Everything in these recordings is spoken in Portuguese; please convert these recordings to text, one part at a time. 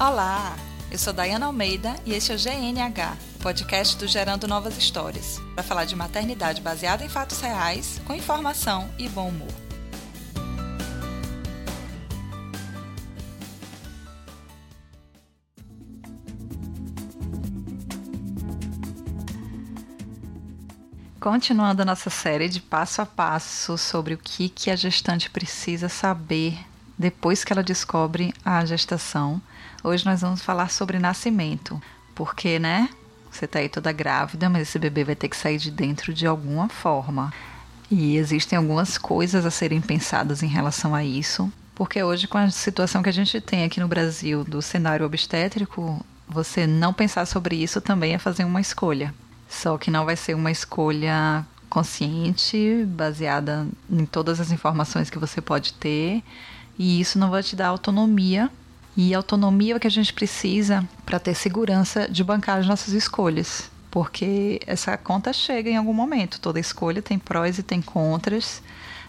Olá, eu sou Dayana Almeida e este é o GNH, podcast do Gerando Novas Histórias, para falar de maternidade baseada em fatos reais, com informação e bom humor. Continuando a nossa série de passo a passo sobre o que, que a gestante precisa saber depois que ela descobre a gestação, hoje nós vamos falar sobre nascimento. Porque, né? Você está aí toda grávida, mas esse bebê vai ter que sair de dentro de alguma forma. E existem algumas coisas a serem pensadas em relação a isso. Porque hoje, com a situação que a gente tem aqui no Brasil do cenário obstétrico, você não pensar sobre isso também é fazer uma escolha. Só que não vai ser uma escolha consciente, baseada em todas as informações que você pode ter, e isso não vai te dar autonomia. E autonomia é o que a gente precisa para ter segurança de bancar as nossas escolhas, porque essa conta chega em algum momento. Toda escolha tem prós e tem contras,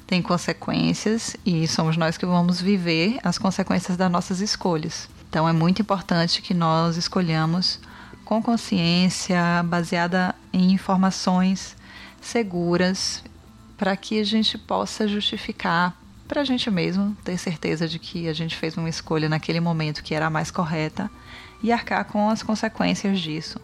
tem consequências, e somos nós que vamos viver as consequências das nossas escolhas. Então é muito importante que nós escolhamos com consciência, baseada em informações seguras, para que a gente possa justificar para a gente mesmo ter certeza de que a gente fez uma escolha naquele momento que era a mais correta e arcar com as consequências disso.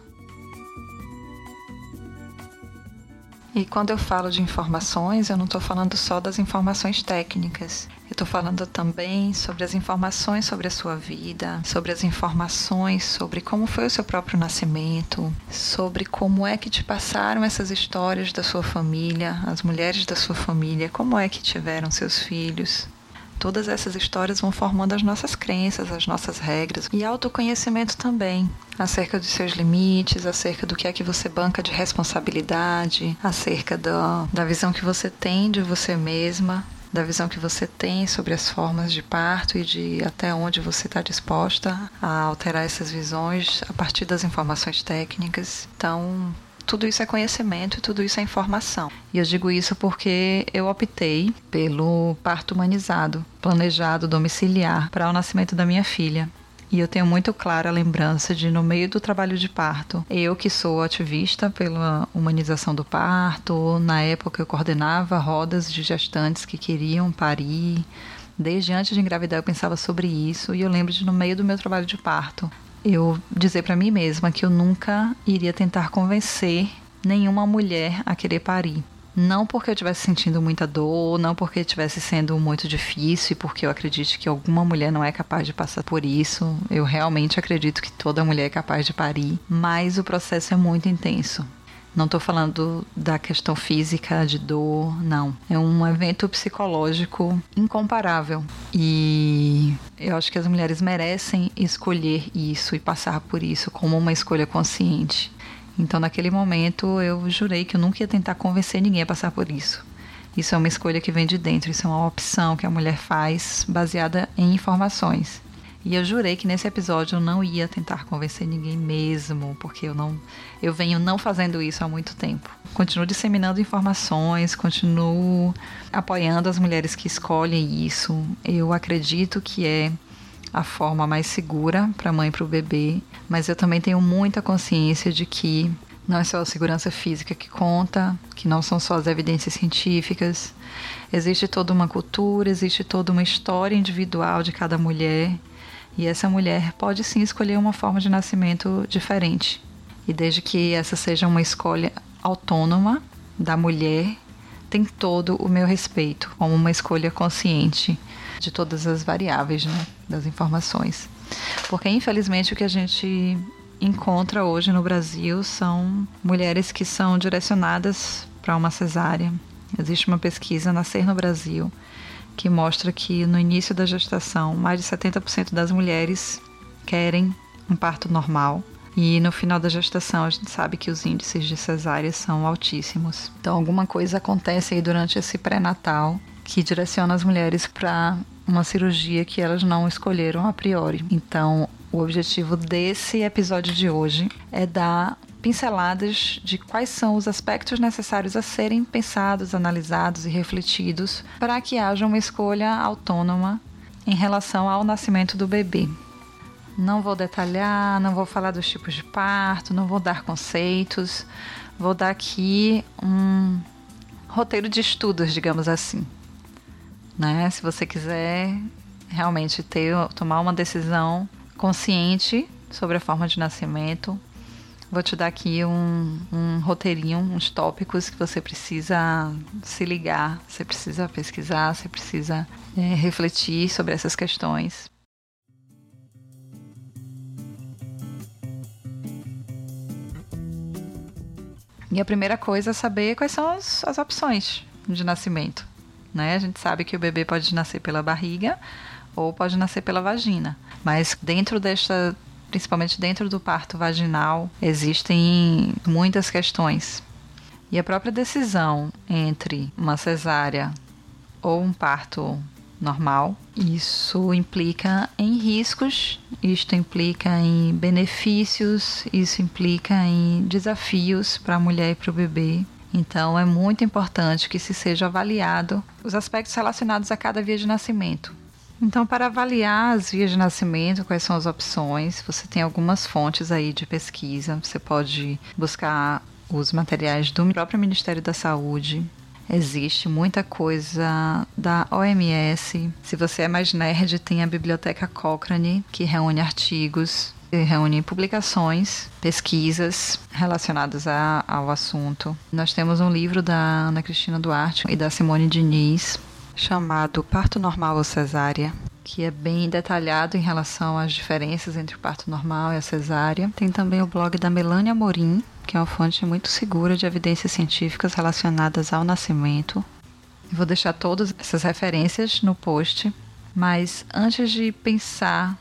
E quando eu falo de informações, eu não estou falando só das informações técnicas. Eu estou falando também sobre as informações sobre a sua vida, sobre as informações sobre como foi o seu próprio nascimento, sobre como é que te passaram essas histórias da sua família, as mulheres da sua família, como é que tiveram seus filhos, Todas essas histórias vão formando as nossas crenças, as nossas regras e autoconhecimento também, acerca dos seus limites, acerca do que é que você banca de responsabilidade, acerca da, da visão que você tem de você mesma, da visão que você tem sobre as formas de parto e de até onde você está disposta a alterar essas visões a partir das informações técnicas. Então, tudo isso é conhecimento e tudo isso é informação. E eu digo isso porque eu optei pelo parto humanizado, planejado domiciliar, para o nascimento da minha filha. E eu tenho muito clara a lembrança de, no meio do trabalho de parto, eu que sou ativista pela humanização do parto, na época eu coordenava rodas de gestantes que queriam parir. Desde antes de engravidar eu pensava sobre isso e eu lembro de, no meio do meu trabalho de parto, eu dizer para mim mesma que eu nunca iria tentar convencer nenhuma mulher a querer parir. Não porque eu estivesse sentindo muita dor, não porque estivesse sendo muito difícil, porque eu acredite que alguma mulher não é capaz de passar por isso. Eu realmente acredito que toda mulher é capaz de parir, mas o processo é muito intenso. Não estou falando da questão física, de dor, não. É um evento psicológico incomparável. E eu acho que as mulheres merecem escolher isso e passar por isso como uma escolha consciente. Então, naquele momento, eu jurei que eu nunca ia tentar convencer ninguém a passar por isso. Isso é uma escolha que vem de dentro, isso é uma opção que a mulher faz baseada em informações. E eu jurei que nesse episódio eu não ia tentar convencer ninguém mesmo, porque eu não eu venho não fazendo isso há muito tempo. Continuo disseminando informações, continuo apoiando as mulheres que escolhem isso. Eu acredito que é a forma mais segura para a mãe e para o bebê, mas eu também tenho muita consciência de que não é só a segurança física que conta, que não são só as evidências científicas. Existe toda uma cultura, existe toda uma história individual de cada mulher e essa mulher pode sim escolher uma forma de nascimento diferente. E desde que essa seja uma escolha autônoma da mulher, tem todo o meu respeito, como uma escolha consciente de todas as variáveis né, das informações. Porque, infelizmente, o que a gente encontra hoje no Brasil são mulheres que são direcionadas para uma cesárea. Existe uma pesquisa Nascer no Brasil que mostra que no início da gestação, mais de 70% das mulheres querem um parto normal. E no final da gestação, a gente sabe que os índices de cesárea são altíssimos. Então, alguma coisa acontece aí durante esse pré-natal que direciona as mulheres para uma cirurgia que elas não escolheram a priori. Então, o objetivo desse episódio de hoje é dar pinceladas de quais são os aspectos necessários a serem pensados, analisados e refletidos para que haja uma escolha autônoma em relação ao nascimento do bebê. Não vou detalhar, não vou falar dos tipos de parto, não vou dar conceitos. Vou dar aqui um roteiro de estudos, digamos assim. Né? Se você quiser realmente ter, tomar uma decisão consciente sobre a forma de nascimento, vou te dar aqui um, um roteirinho, uns tópicos que você precisa se ligar, você precisa pesquisar, você precisa é, refletir sobre essas questões. E a primeira coisa é saber quais são as, as opções de nascimento. Né? A gente sabe que o bebê pode nascer pela barriga ou pode nascer pela vagina. Mas dentro desta, principalmente dentro do parto vaginal, existem muitas questões. E a própria decisão entre uma cesárea ou um parto normal, isso implica em riscos, isto implica em benefícios, isso implica em desafios para a mulher e para o bebê. Então é muito importante que se seja avaliado os aspectos relacionados a cada via de nascimento. Então, para avaliar as vias de nascimento, quais são as opções, você tem algumas fontes aí de pesquisa. Você pode buscar os materiais do próprio Ministério da Saúde, Existe muita coisa da OMS. Se você é mais nerd, tem a Biblioteca Cochrane, que reúne artigos, reúne publicações, pesquisas relacionadas a, ao assunto. Nós temos um livro da Ana Cristina Duarte e da Simone Diniz, chamado Parto Normal ou Cesárea, que é bem detalhado em relação às diferenças entre o parto normal e a cesárea. Tem também o blog da Melania Morim, que é uma fonte muito segura de evidências científicas relacionadas ao nascimento. Eu vou deixar todas essas referências no post, mas antes de pensar,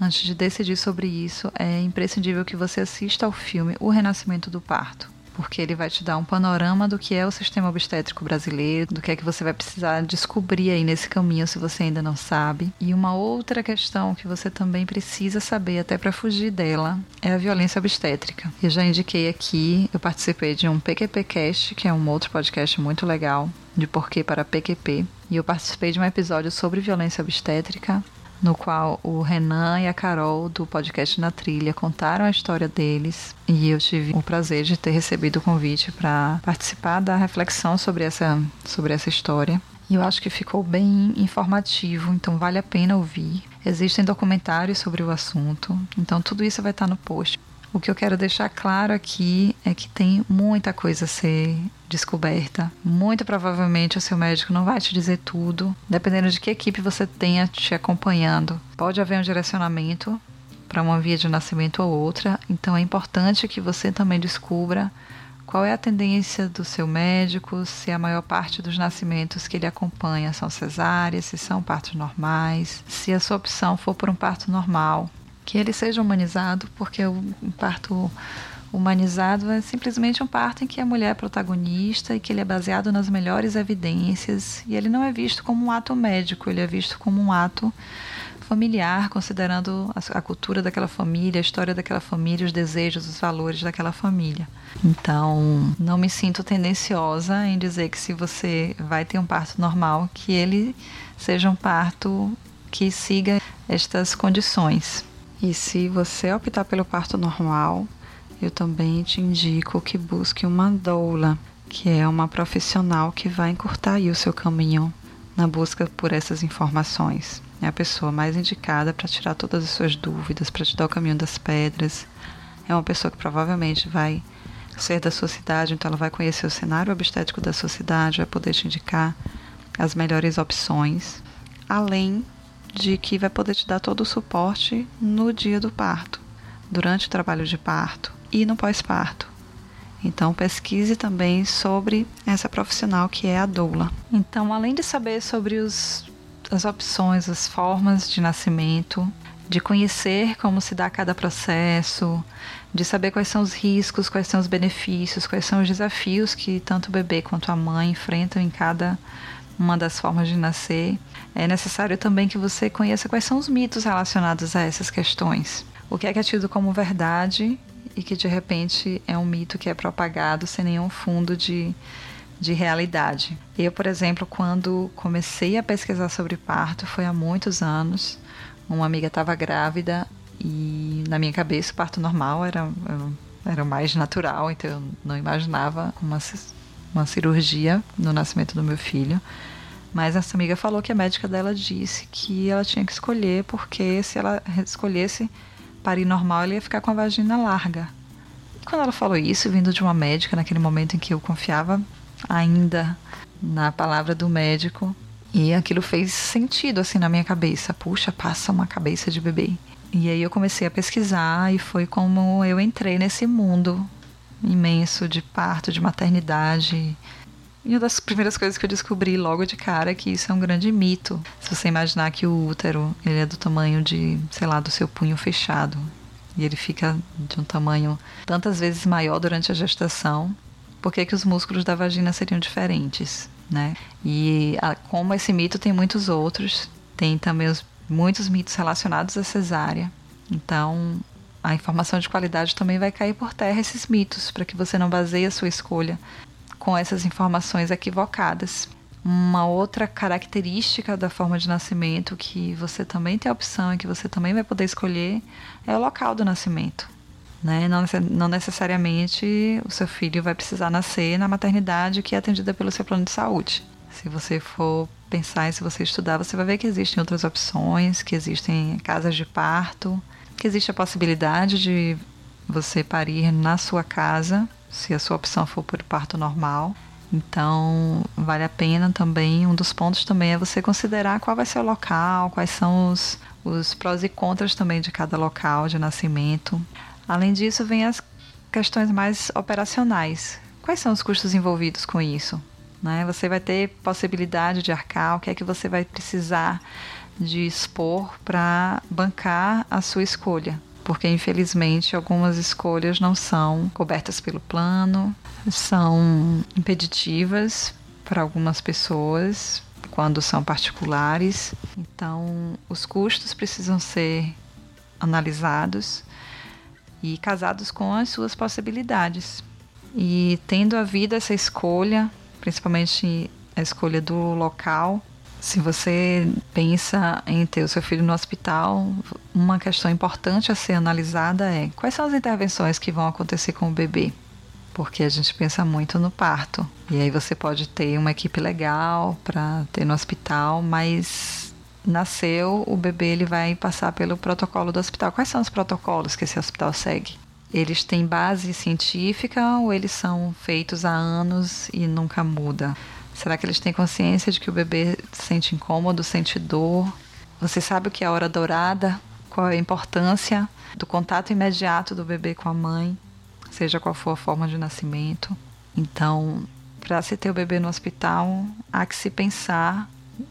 antes de decidir sobre isso, é imprescindível que você assista ao filme O Renascimento do Parto porque ele vai te dar um panorama do que é o sistema obstétrico brasileiro, do que é que você vai precisar descobrir aí nesse caminho se você ainda não sabe. E uma outra questão que você também precisa saber, até para fugir dela, é a violência obstétrica. Eu já indiquei aqui, eu participei de um PQPcast, que é um outro podcast muito legal, de porquê para PQP, e eu participei de um episódio sobre violência obstétrica no qual o Renan e a Carol do podcast Na Trilha contaram a história deles e eu tive o prazer de ter recebido o convite para participar da reflexão sobre essa, sobre essa história. E eu acho que ficou bem informativo, então vale a pena ouvir. Existem documentários sobre o assunto, então tudo isso vai estar no post. O que eu quero deixar claro aqui é que tem muita coisa a ser descoberta. Muito provavelmente o seu médico não vai te dizer tudo, dependendo de que equipe você tenha te acompanhando. Pode haver um direcionamento para uma via de nascimento ou outra, então é importante que você também descubra qual é a tendência do seu médico, se a maior parte dos nascimentos que ele acompanha são cesáreas, se são partos normais, se a sua opção for por um parto normal, que ele seja humanizado, porque o parto humanizado é simplesmente um parto em que a mulher é protagonista e que ele é baseado nas melhores evidências e ele não é visto como um ato médico, ele é visto como um ato familiar, considerando a, cultura daquela família, a história daquela família, os desejos, os valores daquela família. Então, não me sinto tendenciosa em dizer que se você vai ter um parto normal, que ele seja um parto que siga estas condições. E se você optar pelo parto normal, eu também te indico que busque uma doula, que é uma profissional que vai encurtar o seu caminho na busca por essas informações. É a pessoa mais indicada para tirar todas as suas dúvidas, para te dar o caminho das pedras. É uma pessoa que provavelmente vai ser da sua cidade, então ela vai conhecer o cenário obstétrico da sua cidade, vai poder te indicar as melhores opções, além de que vai poder te dar todo o suporte no dia do parto, durante o trabalho de parto e no pós-parto. Então pesquise também sobre essa profissional que é a doula. Então, além de saber sobre os, as opções, as formas de nascimento, de conhecer como se dá cada processo, de saber quais são os riscos, quais são os benefícios, quais são os desafios que tanto o bebê quanto a mãe enfrentam em cada uma das formas de nascer, é necessário também que você conheça quais são os mitos relacionados a essas questões. O que é que é tido como verdade e que de repente é um mito que é propagado sem nenhum fundo de, de realidade. Eu, por exemplo, quando comecei a pesquisar sobre parto, foi há muitos anos. Uma amiga estava grávida E na minha cabeça, o parto normal era, era mais natural, então eu não imaginava uma, uma cirurgia no nascimento do meu filho. Mas essa amiga falou que a médica dela disse que ela tinha que escolher, porque se ela escolhesse parir normal, ela ia ficar com a vagina larga. E quando ela falou isso, vindo de uma médica, naquele momento em que eu confiava ainda na palavra do médico, e aquilo fez sentido assim na minha cabeça. Puxa, passa uma cabeça de bebê. E aí eu comecei a pesquisar e foi como eu entrei nesse mundo imenso de parto, de maternidade. E uma das primeiras coisas que eu descobri logo de cara é que isso é um grande mito. Se você imaginar que o útero, ele é do tamanho de, sei lá, do seu punho fechado. E ele fica de um tamanho tantas vezes maior durante a gestação. Por que, que os músculos da vagina seriam diferentes, né? E a, como esse mito tem muitos outros, tem também os, muitos mitos relacionados à cesárea. Então, a informação de qualidade também vai cair por terra esses mitos, para que você não baseie a sua escolha com essas informações equivocadas. Uma outra característica da forma de nascimento que você também tem a opção e que você também vai poder escolher é o local do nascimento. Né? Não, não necessariamente o seu filho vai precisar nascer na maternidade que é atendida pelo seu plano de saúde. Se você for pensar e se você estudar, você vai ver que existem outras opções, que existem casas de parto, que existe a possibilidade de você parir na sua casa, se a sua opção for por parto normal. Então, vale a pena também. Um dos pontos também é você considerar qual vai ser o local, quais são os, os prós e contras também de cada local de nascimento. Além disso, vem as questões mais operacionais. Quais são os custos envolvidos com isso? Né? Você vai ter possibilidade de arcar, o que é que você vai precisar de expor para bancar a sua escolha. Porque, infelizmente, algumas escolhas não são cobertas pelo plano, são impeditivas para algumas pessoas quando são particulares. Então, os custos precisam ser analisados e casados com as suas possibilidades. E tendo a vida essa escolha, principalmente a escolha do local, se você pensa em ter o seu filho no hospital, uma questão importante a ser analisada é quais são as intervenções que vão acontecer com o bebê. Porque a gente pensa muito no parto. E aí você pode ter uma equipe legal para ter no hospital, mas nasceu, o bebê ele vai passar pelo protocolo do hospital. Quais são os protocolos que esse hospital segue? Eles têm base científica ou eles são feitos há anos e nunca muda? Será que eles têm consciência de que o bebê sente incômodo, sente dor? Você sabe o que é a hora dourada? Qual é a importância do contato imediato do bebê com a mãe, seja qual for a forma de nascimento? Então, para se ter o bebê no hospital, há que se pensar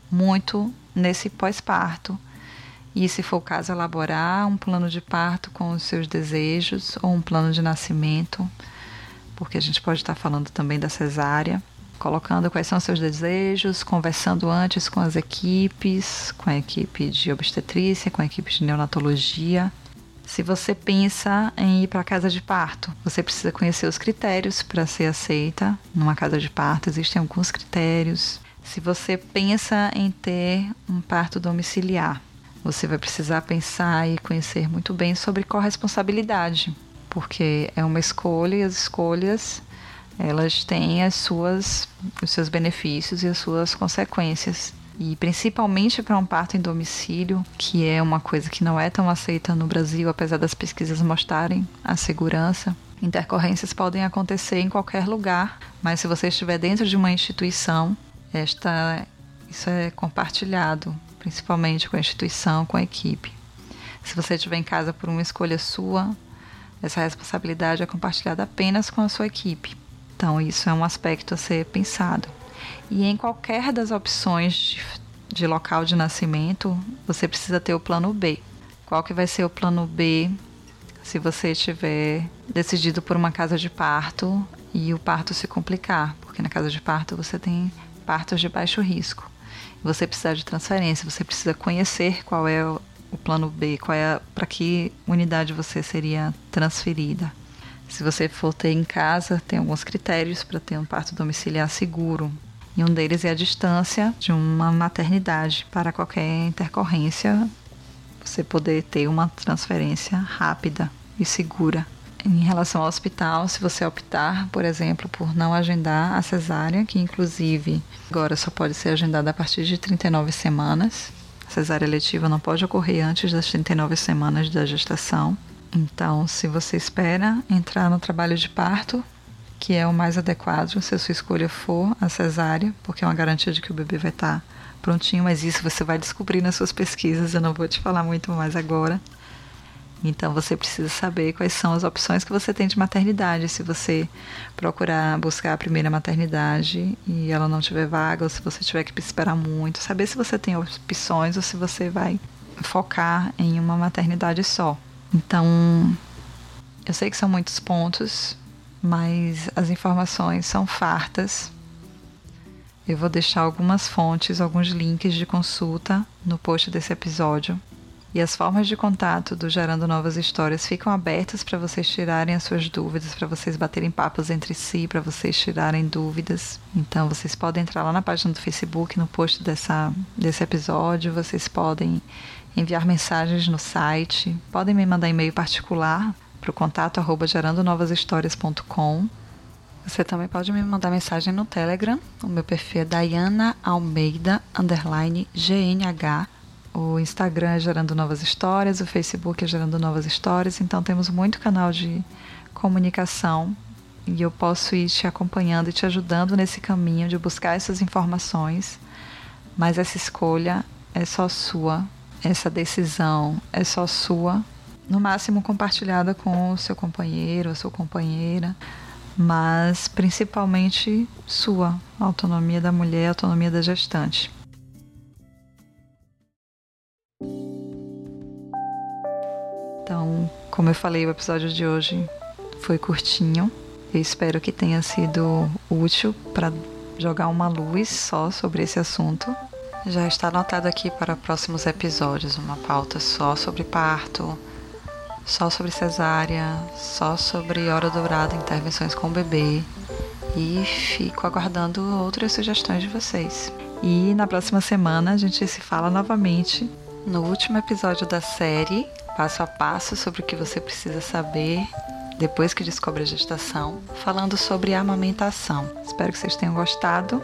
muito nesse pós-parto. E, se for o caso, elaborar um plano de parto com os seus desejos ou um plano de nascimento, porque a gente pode estar falando também da cesárea colocando quais são seus desejos, conversando antes com as equipes, com a equipe de obstetrícia, com a equipe de neonatologia. Se você pensa em ir para a casa de parto, você precisa conhecer os critérios para ser aceita numa casa de parto. Existem alguns critérios. Se você pensa em ter um parto domiciliar, você vai precisar pensar e conhecer muito bem sobre corresponsabilidade, porque é uma escolha e as escolhas elas têm as suas, os seus benefícios e as suas consequências. E principalmente para um parto em domicílio, que é uma coisa que não é tão aceita no Brasil, apesar das pesquisas mostrarem a segurança. Intercorrências podem acontecer em qualquer lugar, mas se você estiver dentro de uma instituição, esta, isso é compartilhado, principalmente com a instituição, com a equipe. Se você estiver em casa por uma escolha sua, essa responsabilidade é compartilhada apenas com a sua equipe. Então, isso é um aspecto a ser pensado. E em qualquer das opções de, de local de nascimento, você precisa ter o plano B. Qual que vai ser o plano B se você tiver decidido por uma casa de parto e o parto se complicar? Porque na casa de parto você tem partos de baixo risco. Você precisa de transferência, você precisa conhecer qual é o, plano B, qual é para que unidade você seria transferida. Se você for ter em casa, tem alguns critérios para ter um parto domiciliar seguro. E um deles é a distância de uma maternidade para qualquer intercorrência. você poder ter uma transferência rápida e segura. Em relação ao hospital, se você optar, por exemplo, por não agendar a cesárea, que inclusive agora só pode ser agendada a partir de 39 semanas, a cesárea letiva não pode ocorrer antes das 39 semanas da gestação. Então, se você espera entrar no trabalho de parto, que é o mais adequado, se a sua escolha for a cesárea, porque é uma garantia de que o bebê vai estar prontinho, mas isso você vai descobrir nas suas pesquisas, eu não vou te falar muito mais agora. Então você precisa saber quais são as opções que você tem de maternidade. Se você procurar buscar a primeira maternidade e ela não tiver vaga, ou se você tiver que esperar muito, saber se você tem opções ou se você vai focar em uma maternidade só. Então, eu sei que são muitos pontos, mas as informações são fartas. Eu vou deixar algumas fontes, alguns links de consulta no post desse episódio. E as formas de contato do Gerando Novas Histórias ficam abertas para vocês tirarem as suas dúvidas, para vocês baterem papos entre si, para vocês tirarem dúvidas. Então vocês podem entrar lá na página do Facebook, no post dessa, desse episódio, vocês podem enviar mensagens no site, podem me mandar e-mail particular para o contato arroba gerandonovashistórias.com. Você também pode me mandar mensagem no Telegram. O meu perfil é Diana Almeida, underline GNH. O Instagram é Gerando Novas Histórias, o Facebook é Gerando Novas Histórias, então temos muito canal de comunicação e eu posso ir te acompanhando e te ajudando nesse caminho de buscar essas informações, mas essa escolha é só sua, essa decisão é só sua, no máximo compartilhada com o seu companheiro, a sua companheira, mas principalmente sua, autonomia da mulher, autonomia da gestante. Então, como eu falei, o episódio de hoje foi curtinho. Eu espero que tenha sido útil para jogar uma luz só sobre esse assunto. Já está anotado aqui para próximos episódios uma pauta só sobre parto, só sobre cesárea, só sobre hora dourada, intervenções com o bebê. E fico aguardando outras sugestões de vocês. E na próxima semana a gente se fala novamente no último episódio da série passo a passo sobre o que você precisa saber depois que descobre a gestação, falando sobre a amamentação. Espero que vocês tenham gostado.